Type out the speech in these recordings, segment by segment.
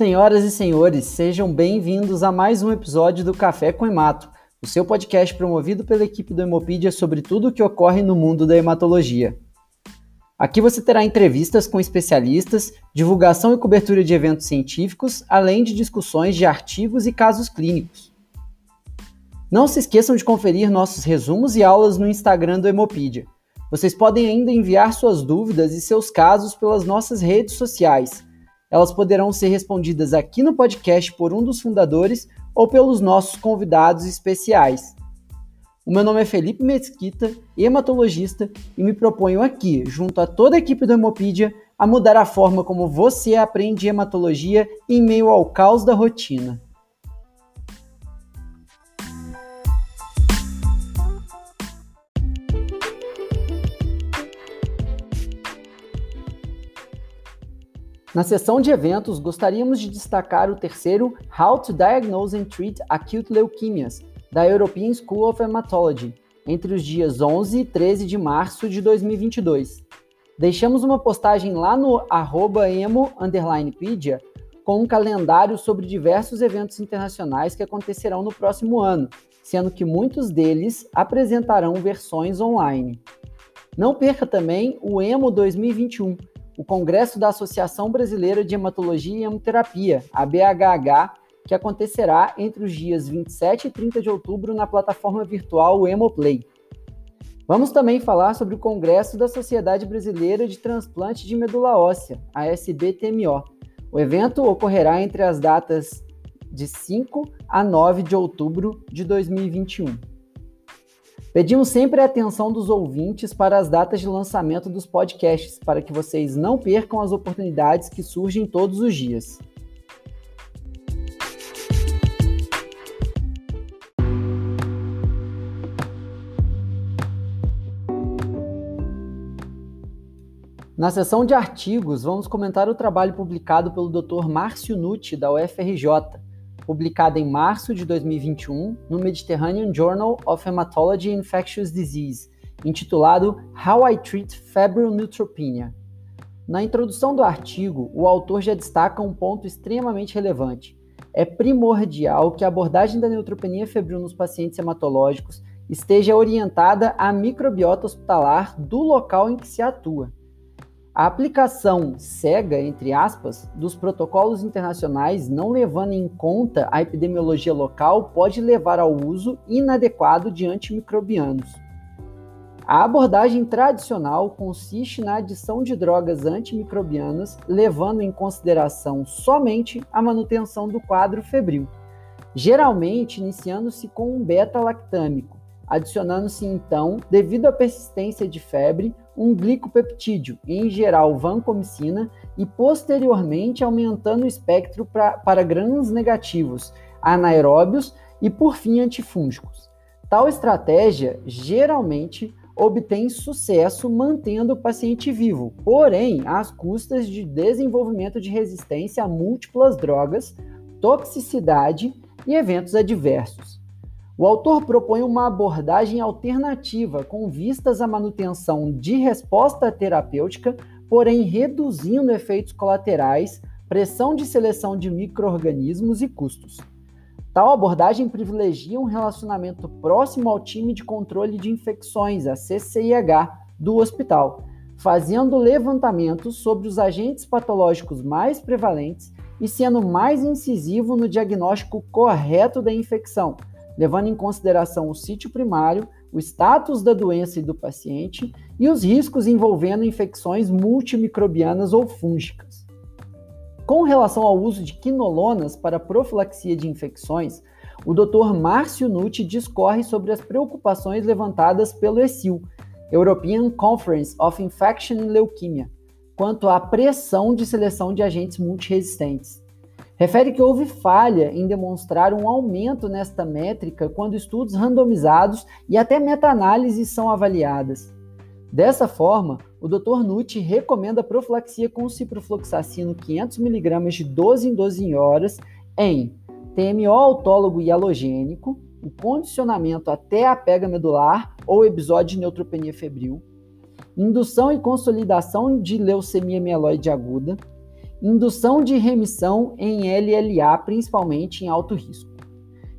Senhoras e senhores, sejam bem-vindos a mais um episódio do Café com Hemato, o seu podcast promovido pela equipe do Hemopedia sobre tudo o que ocorre no mundo da hematologia. Aqui você terá entrevistas com especialistas, divulgação e cobertura de eventos científicos, além de discussões de artigos e casos clínicos. Não se esqueçam de conferir nossos resumos e aulas no Instagram do Hemopedia. Vocês podem ainda enviar suas dúvidas e seus casos pelas nossas redes sociais elas poderão ser respondidas aqui no podcast por um dos fundadores ou pelos nossos convidados especiais. O meu nome é Felipe Mesquita, hematologista, e me proponho aqui, junto a toda a equipe do Hemopedia, a mudar a forma como você aprende hematologia em meio ao caos da rotina. Na seção de eventos, gostaríamos de destacar o terceiro How to Diagnose and Treat Acute Leukemias, da European School of Hematology, entre os dias 11 e 13 de março de 2022. Deixamos uma postagem lá no emo_pedia com um calendário sobre diversos eventos internacionais que acontecerão no próximo ano, sendo que muitos deles apresentarão versões online. Não perca também o EMO 2021, o Congresso da Associação Brasileira de Hematologia e Hemoterapia, a BHH, que acontecerá entre os dias 27 e 30 de outubro na plataforma virtual Hemoplay. Vamos também falar sobre o Congresso da Sociedade Brasileira de Transplante de Medula Óssea, a SBTMO. O evento ocorrerá entre as datas de 5 a 9 de outubro de 2021. Pedimos sempre a atenção dos ouvintes para as datas de lançamento dos podcasts, para que vocês não percam as oportunidades que surgem todos os dias. Na seção de artigos, vamos comentar o trabalho publicado pelo Dr. Márcio Nucci, da UFRJ, publicada em março de 2021 no Mediterranean Journal of Hematology and Infectious Disease, intitulado How I Treat Febrile Neutropenia. Na introdução do artigo, o autor já destaca um ponto extremamente relevante. É primordial que a abordagem da neutropenia febril nos pacientes hematológicos esteja orientada à microbiota hospitalar do local em que se atua. A aplicação cega, entre aspas, dos protocolos internacionais, não levando em conta a epidemiologia local, pode levar ao uso inadequado de antimicrobianos. A abordagem tradicional consiste na adição de drogas antimicrobianas, levando em consideração somente a manutenção do quadro febril, geralmente iniciando-se com um beta-lactâmico, adicionando-se então, devido à persistência de febre, um glicopeptídeo, em geral vancomicina, e posteriormente aumentando o espectro pra, para grãos negativos, anaeróbios e, por fim, antifúngicos. Tal estratégia geralmente obtém sucesso mantendo o paciente vivo, porém às custas de desenvolvimento de resistência a múltiplas drogas, toxicidade e eventos adversos. O autor propõe uma abordagem alternativa com vistas à manutenção de resposta terapêutica, porém reduzindo efeitos colaterais, pressão de seleção de microorganismos e custos. Tal abordagem privilegia um relacionamento próximo ao time de controle de infecções, a CCIH, do hospital, fazendo levantamentos sobre os agentes patológicos mais prevalentes e sendo mais incisivo no diagnóstico correto da infecção, levando em consideração o sítio primário, o status da doença e do paciente e os riscos envolvendo infecções multimicrobianas ou fúngicas. Com relação ao uso de quinolonas para profilaxia de infecções, o Dr. Márcio Nucci discorre sobre as preocupações levantadas pelo ECIL, European Conference of Infection and Leukemia, quanto à pressão de seleção de agentes multiresistentes. Refere que houve falha em demonstrar um aumento nesta métrica quando estudos randomizados e até meta-análises são avaliadas. Dessa forma, o Dr. Nucci recomenda profilaxia com ciprofloxacino 500mg de 12 em 12 horas em TMO autólogo e o condicionamento até a pega medular ou episódio de neutropenia febril, indução e consolidação de leucemia mieloide aguda, indução de remissão em LLA, principalmente em alto risco.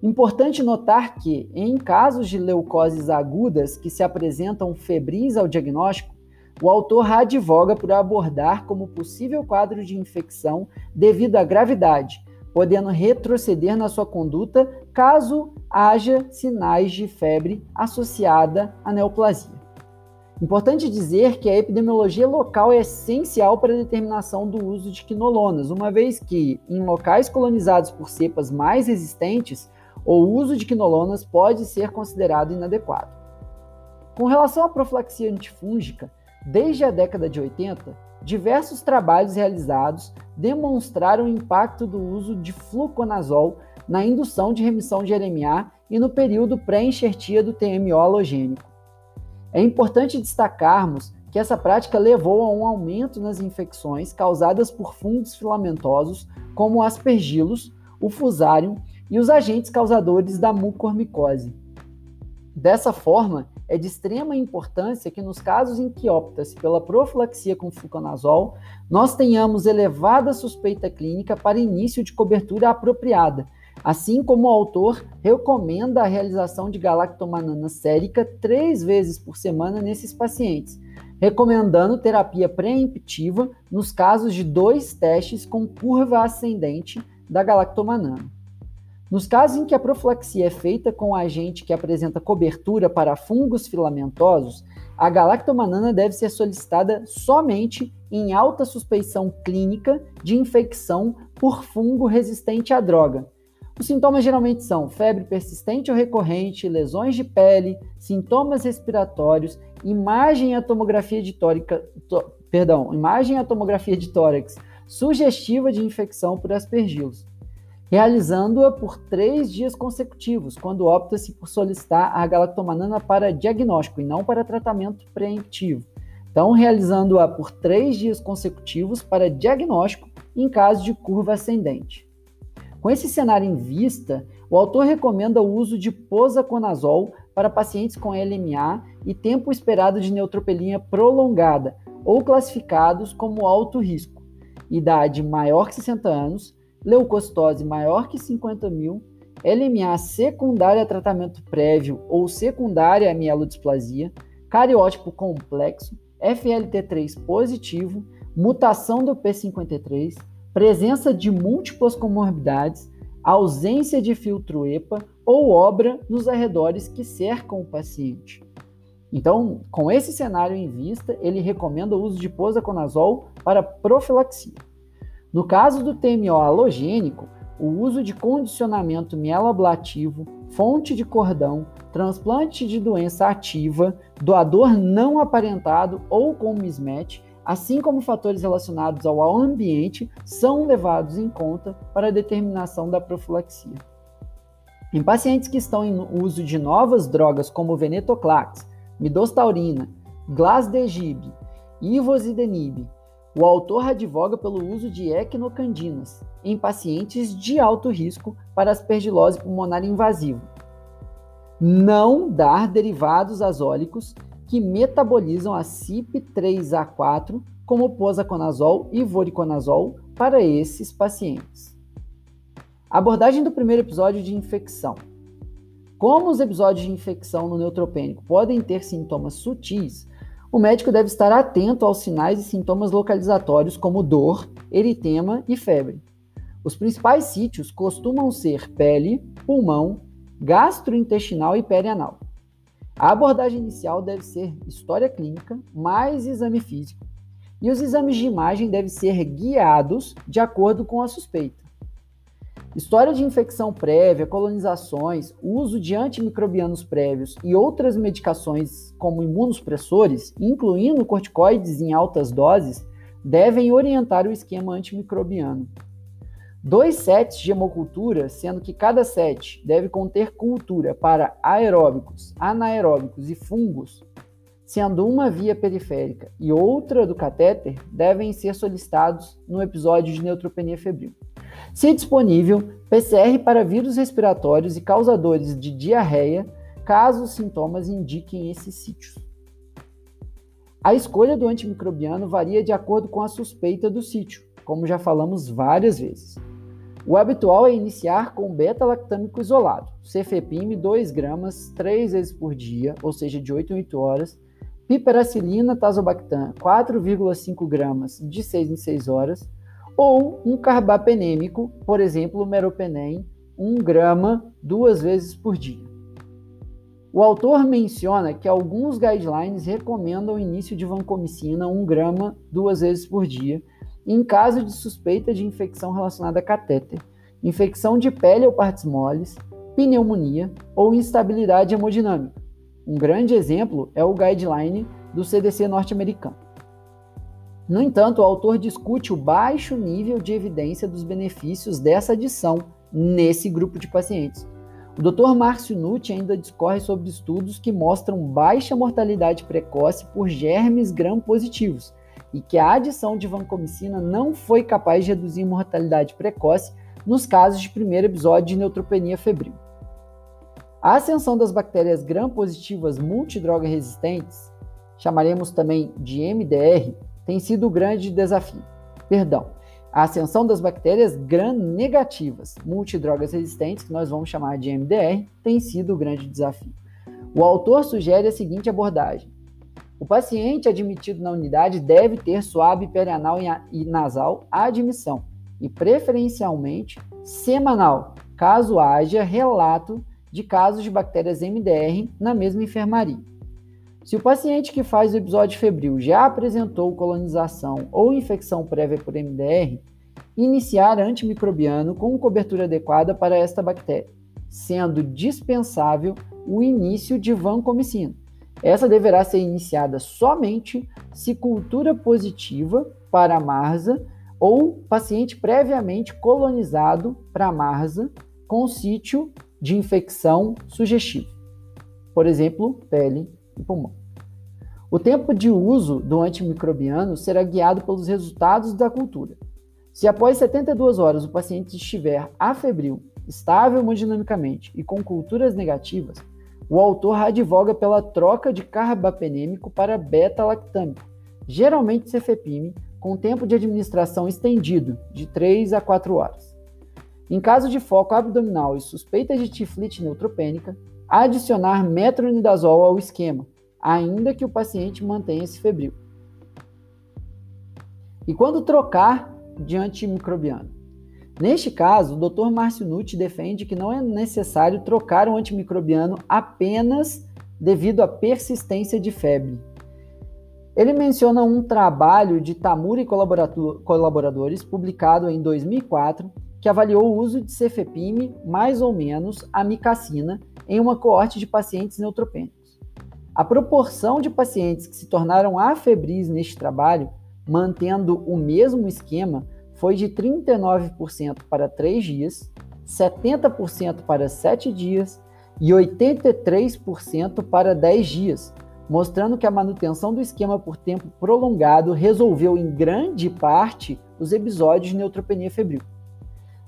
Importante notar que, em casos de leucoses agudas que se apresentam febris ao diagnóstico, o autor advoga por abordar como possível quadro de infecção devido à gravidade, podendo retroceder na sua conduta caso haja sinais de febre associada à neoplasia. Importante dizer que a epidemiologia local é essencial para a determinação do uso de quinolonas, uma vez que, em locais colonizados por cepas mais resistentes, o uso de quinolonas pode ser considerado inadequado. Com relação à profilaxia antifúngica, desde a década de 80, diversos trabalhos realizados demonstraram o impacto do uso de fluconazol na indução de remissão de RMA e no período pré-enxertia do TMO halogênico. É importante destacarmos que essa prática levou a um aumento nas infecções causadas por fungos filamentosos, como o aspergillus, o fusarium e os agentes causadores da mucormicose. Dessa forma, é de extrema importância que nos casos em que opta-se pela profilaxia com fluconazol, nós tenhamos elevada suspeita clínica para início de cobertura apropriada, assim como o autor recomenda a realização de galactomanana sérica três vezes por semana nesses pacientes, recomendando terapia preemptiva nos casos de dois testes com curva ascendente da galactomanana. Nos casos em que a profilaxia é feita com agente que apresenta cobertura para fungos filamentosos, a galactomanana deve ser solicitada somente em alta suspeição clínica de infecção por fungo resistente à droga. Os sintomas geralmente são febre persistente ou recorrente, lesões de pele, sintomas respiratórios, imagem a tomografia de tórica, perdão, imagem a tomografia de tórax sugestiva de infecção por aspergilos realizando-a por três dias consecutivos, quando opta-se por solicitar a galactomanana para diagnóstico e não para tratamento preemptivo. Então, realizando-a por três dias consecutivos para diagnóstico em caso de curva ascendente. Com esse cenário em vista, o autor recomenda o uso de posaconazol para pacientes com LMA e tempo esperado de neutropenia prolongada, ou classificados como alto risco, idade maior que 60 anos, leucocitose maior que 50 mil, LMA secundária a tratamento prévio ou secundária a mielodisplasia, cariótipo complexo, FLT3 positivo, mutação do P53, presença de múltiplas comorbidades, ausência de filtro EPA ou obra nos arredores que cercam o paciente. Então, com esse cenário em vista, ele recomenda o uso de posaconazol para profilaxia. No caso do TMO halogênico, o uso de condicionamento mieloablativo, fonte de cordão, transplante de doença ativa, doador não aparentado ou com mismatch, assim como fatores relacionados ao ambiente, são levados em conta para a determinação da profilaxia. Em pacientes que estão em uso de novas drogas como venetoclax, midostaurina, glasdegib, ivosidenib, o autor advoga pelo uso de equinocandinas em pacientes de alto risco para aspergilose pulmonar invasiva. Não dar derivados azólicos que metabolizam a CYP3A4 como posaconazol e voriconazol para esses pacientes. Abordagem do primeiro episódio de infecção. Como os episódios de infecção no neutropênico podem ter sintomas sutis, o médico deve estar atento aos sinais e sintomas localizatórios como dor, eritema e febre. Os principais sítios costumam ser pele, pulmão, gastrointestinal e perianal. A abordagem inicial deve ser história clínica mais exame físico, e os exames de imagem devem ser guiados de acordo com a suspeita. História de infecção prévia, colonizações, uso de antimicrobianos prévios e outras medicações como imunossupressores, incluindo corticoides em altas doses, devem orientar o esquema antimicrobiano. Dois sets de hemocultura, sendo que cada set deve conter cultura para aeróbicos, anaeróbicos e fungos, sendo uma via periférica e outra do catéter, devem ser solicitados no episódio de neutropenia febril. Se disponível, PCR para vírus respiratórios e causadores de diarreia, caso os sintomas indiquem esses sítios. A escolha do antimicrobiano varia de acordo com a suspeita do sítio, como já falamos várias vezes. O habitual é iniciar com beta-lactâmico isolado, cefepime 2 gramas 3 vezes por dia, ou seja, de 8 em 8 horas, piperacilina tazobactam 4,5 gramas de 6 em 6 horas, ou um carbapenêmico, por exemplo, meropenem, 1 grama duas vezes por dia. O autor menciona que alguns guidelines recomendam o início de vancomicina 1 grama duas vezes por dia, em caso de suspeita de infecção relacionada a catéter, infecção de pele ou partes moles, pneumonia ou instabilidade hemodinâmica. Um grande exemplo é o guideline do CDC norte-americano. No entanto, o autor discute o baixo nível de evidência dos benefícios dessa adição nesse grupo de pacientes. O Dr. Márcio Nucci ainda discorre sobre estudos que mostram baixa mortalidade precoce por germes gram-positivos, e que a adição de vancomicina não foi capaz de reduzir mortalidade precoce nos casos de primeiro episódio de neutropenia febril. A ascensão das bactérias gram-positivas multidroga resistentes, chamaremos também de MDR, tem sido o grande desafio. Perdão, a ascensão das bactérias gram-negativas multidrogas resistentes, que nós vamos chamar de MDR, tem sido o grande desafio. O autor sugere a seguinte abordagem: o paciente admitido na unidade deve ter suave perianal e nasal à admissão e, preferencialmente, semanal, caso haja relato de casos de bactérias MDR na mesma enfermaria. Se o paciente que faz o episódio febril já apresentou colonização ou infecção prévia por MDR, iniciar antimicrobiano com cobertura adequada para esta bactéria, sendo dispensável o início de vancomicina essa deverá ser iniciada somente se cultura positiva para a MARSA ou paciente previamente colonizado para a MARSA com sítio de infecção sugestivo, por exemplo, pele e pulmão. O tempo de uso do antimicrobiano será guiado pelos resultados da cultura. Se após 72 horas o paciente estiver afebril, estável hemodinamicamente e com culturas negativas, o autor advoga pela troca de carbapenêmico para beta-lactâmico, geralmente cefepime, com tempo de administração estendido, de 3 a 4 horas. Em caso de foco abdominal e suspeita de tiflite neutropênica, adicionar metronidazol ao esquema, ainda que o paciente mantenha-se febril. E quando trocar de antimicrobiano? Neste caso, o Dr. Márcio Nucci defende que não é necessário trocar o antimicrobiano apenas devido à persistência de febre. Ele menciona um trabalho de Tamura e colaboradores, publicado em 2004, que avaliou o uso de cefepime mais ou menos amicacina em uma coorte de pacientes neutropênicos. A proporção de pacientes que se tornaram afebris neste trabalho, mantendo o mesmo esquema, foi de 39% para 3 dias, 70% para 7 dias e 83% para 10 dias, mostrando que a manutenção do esquema por tempo prolongado resolveu em grande parte os episódios de neutropenia febril.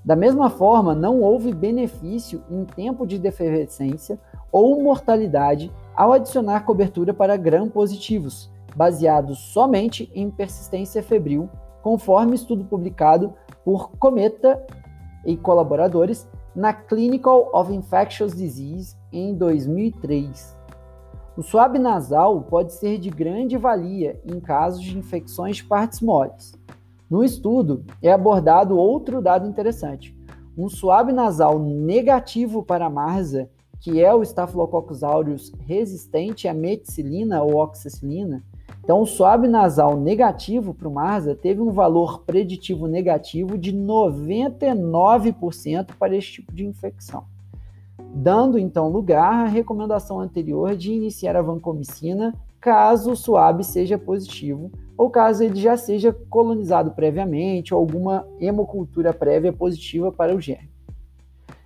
Da mesma forma, não houve benefício em tempo de defervescência ou mortalidade ao adicionar cobertura para gram-positivos, baseados somente em persistência febril conforme estudo publicado por Cometa e colaboradores na Clinical of Infectious Disease em 2003. O suave nasal pode ser de grande valia em casos de infecções de partes moles. No estudo, é abordado outro dado interessante. Um suave nasal negativo para a MARSA, que é o Staphylococcus aureus resistente à meticilina ou oxacilina, então, o swab nasal negativo para o MARSA teve um valor preditivo negativo de 99% para esse tipo de infecção, dando então lugar à recomendação anterior de iniciar a vancomicina caso o swab seja positivo ou caso ele já seja colonizado previamente ou alguma hemocultura prévia positiva para o germe.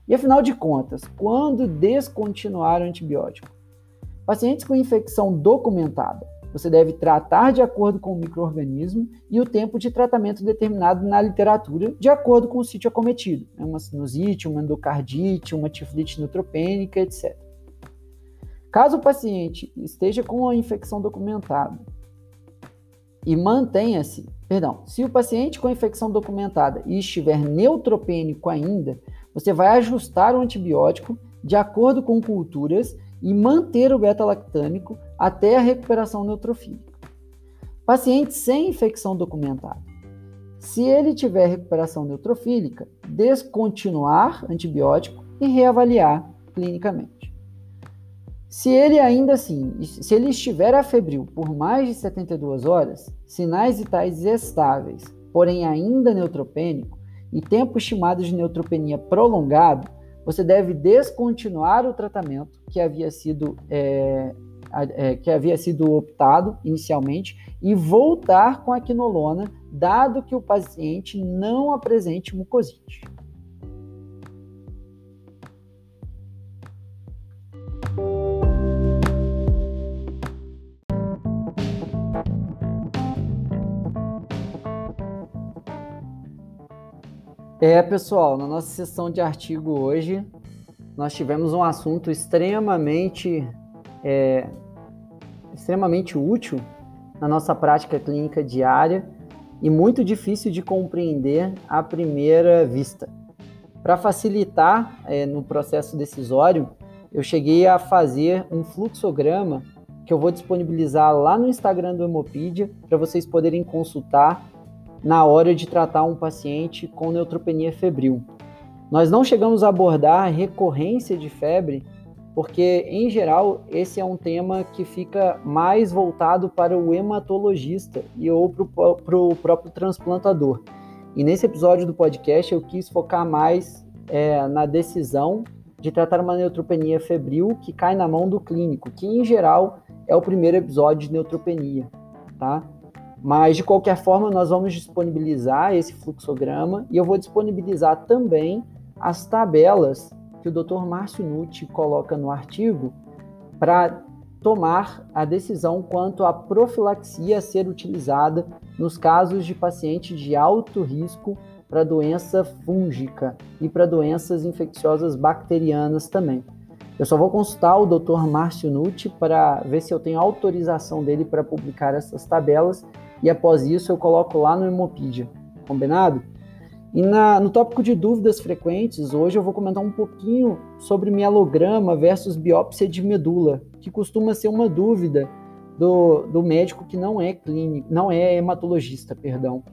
E afinal de contas, quando descontinuar o antibiótico? Pacientes com infecção documentada você deve tratar de acordo com o microorganismo e o tempo de tratamento determinado na literatura, de acordo com o sítio acometido, né? uma sinusite, uma endocardite, uma tiflite neutropênica, etc. Caso o paciente esteja com a infecção documentada e mantenha-se, perdão, se o paciente com infecção documentada e estiver neutropênico ainda, você vai ajustar o antibiótico de acordo com culturas e manter o beta-lactâmico até a recuperação neutrofílica. Paciente sem infecção documentada. Se ele tiver recuperação neutrofílica, descontinuar antibiótico e reavaliar clinicamente. Se ele ainda assim, se ele estiver afebril por mais de 72 horas, sinais vitais estáveis, porém ainda neutropênico, e tempo estimado de neutropenia prolongado, você deve descontinuar o tratamento que havia sido, é, é, que havia sido optado inicialmente e voltar com a quinolona, dado que o paciente não apresente mucosite. É, pessoal, na nossa sessão de artigo hoje, nós tivemos um assunto extremamente, é, extremamente útil na nossa prática clínica diária e muito difícil de compreender à primeira vista. Para facilitar é, no processo decisório, eu cheguei a fazer um fluxograma que eu vou disponibilizar lá no Instagram do Hemopedia para vocês poderem consultar na hora de tratar um paciente com neutropenia febril. Nós não chegamos a abordar a recorrência de febre, porque, em geral, esse é um tema que fica mais voltado para o hematologista e ou para o próprio transplantador. E nesse episódio do podcast eu quis focar mais é, na decisão de tratar uma neutropenia febril que cai na mão do clínico, que em geral é o primeiro episódio de neutropenia, tá? Mas, de qualquer forma, nós vamos disponibilizar esse fluxograma e eu vou disponibilizar também as tabelas que o Dr. Márcio Nucci coloca no artigo para tomar a decisão quanto à profilaxia a ser utilizada nos casos de paciente de alto risco para doença fúngica e para doenças infecciosas bacterianas também. Eu só vou consultar o Dr. Márcio Nucci para ver se eu tenho autorização dele para publicar essas tabelas e após isso eu coloco lá no Hemopedia, combinado? E na, no tópico de dúvidas frequentes, hoje eu vou comentar um pouquinho sobre mielograma versus biópsia de medula, que costuma ser uma dúvida do, do médico que não é clínico, não é hematologista, perdão.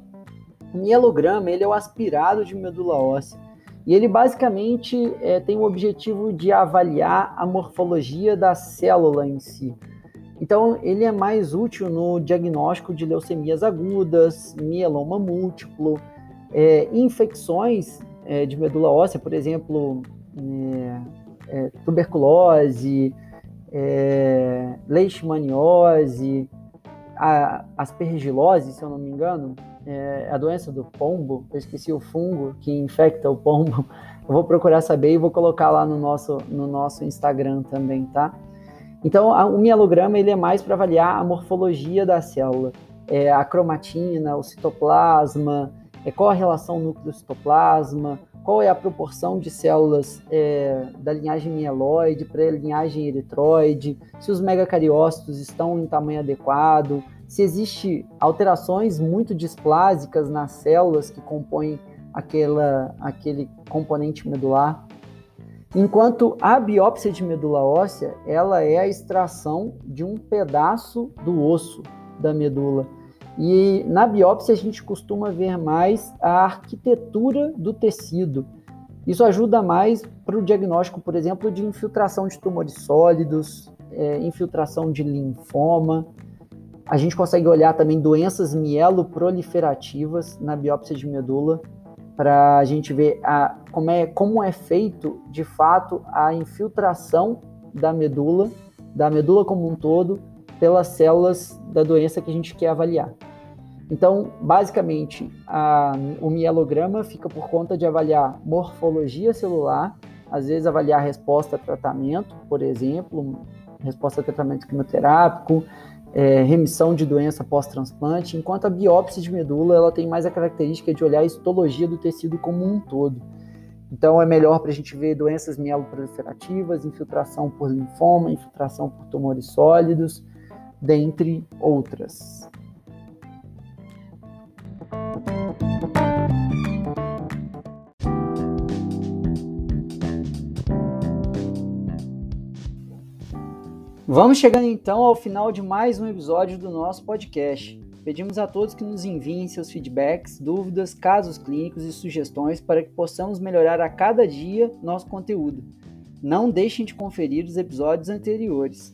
O mielograma ele é o aspirado de medula óssea e ele basicamente é, tem o objetivo de avaliar a morfologia da célula em si. Então, ele é mais útil no diagnóstico de leucemias agudas, mieloma múltiplo, é, infecções é, de medula óssea, por exemplo, é, é tuberculose, é, leishmaniose, a aspergilose, se eu não me engano, é a doença do pombo, eu esqueci o fungo que infecta o pombo, eu vou procurar saber e vou colocar lá no nosso, no nosso Instagram também, tá? Então, a, o mielograma ele é mais para avaliar a morfologia da célula, é, a cromatina, o citoplasma, é, qual a relação núcleo-citoplasma, qual é a proporção de células é, da linhagem mieloide para a linhagem eritroide, se os megacariócitos estão em tamanho adequado, se existe alterações muito displásicas nas células que compõem aquela, aquele componente medular. Enquanto a biópsia de medula óssea, ela é a extração de um pedaço do osso da medula. E na biópsia a gente costuma ver mais a arquitetura do tecido. Isso ajuda mais para o diagnóstico, por exemplo, de infiltração de tumores sólidos, é, infiltração de linfoma. A gente consegue olhar também doenças mieloproliferativas na biópsia de medula, para a gente ver a, como, é, como é feito de fato a infiltração da medula, da medula como um todo, pelas células da doença que a gente quer avaliar. Então, basicamente, a, o mielograma fica por conta de avaliar morfologia celular, às vezes avaliar resposta a tratamento, por exemplo, resposta a tratamento quimioterápico, é, remissão de doença pós-transplante, enquanto a biópsia de medula ela tem mais a característica de olhar a histologia do tecido como um todo. Então é melhor para a gente ver doenças mieloproliferativas, infiltração por linfoma, infiltração por tumores sólidos, dentre outras. Vamos chegando então ao final de mais um episódio do nosso podcast. Pedimos a todos que nos enviem seus feedbacks, dúvidas, casos clínicos e sugestões para que possamos melhorar a cada dia nosso conteúdo. Não deixem de conferir os episódios anteriores.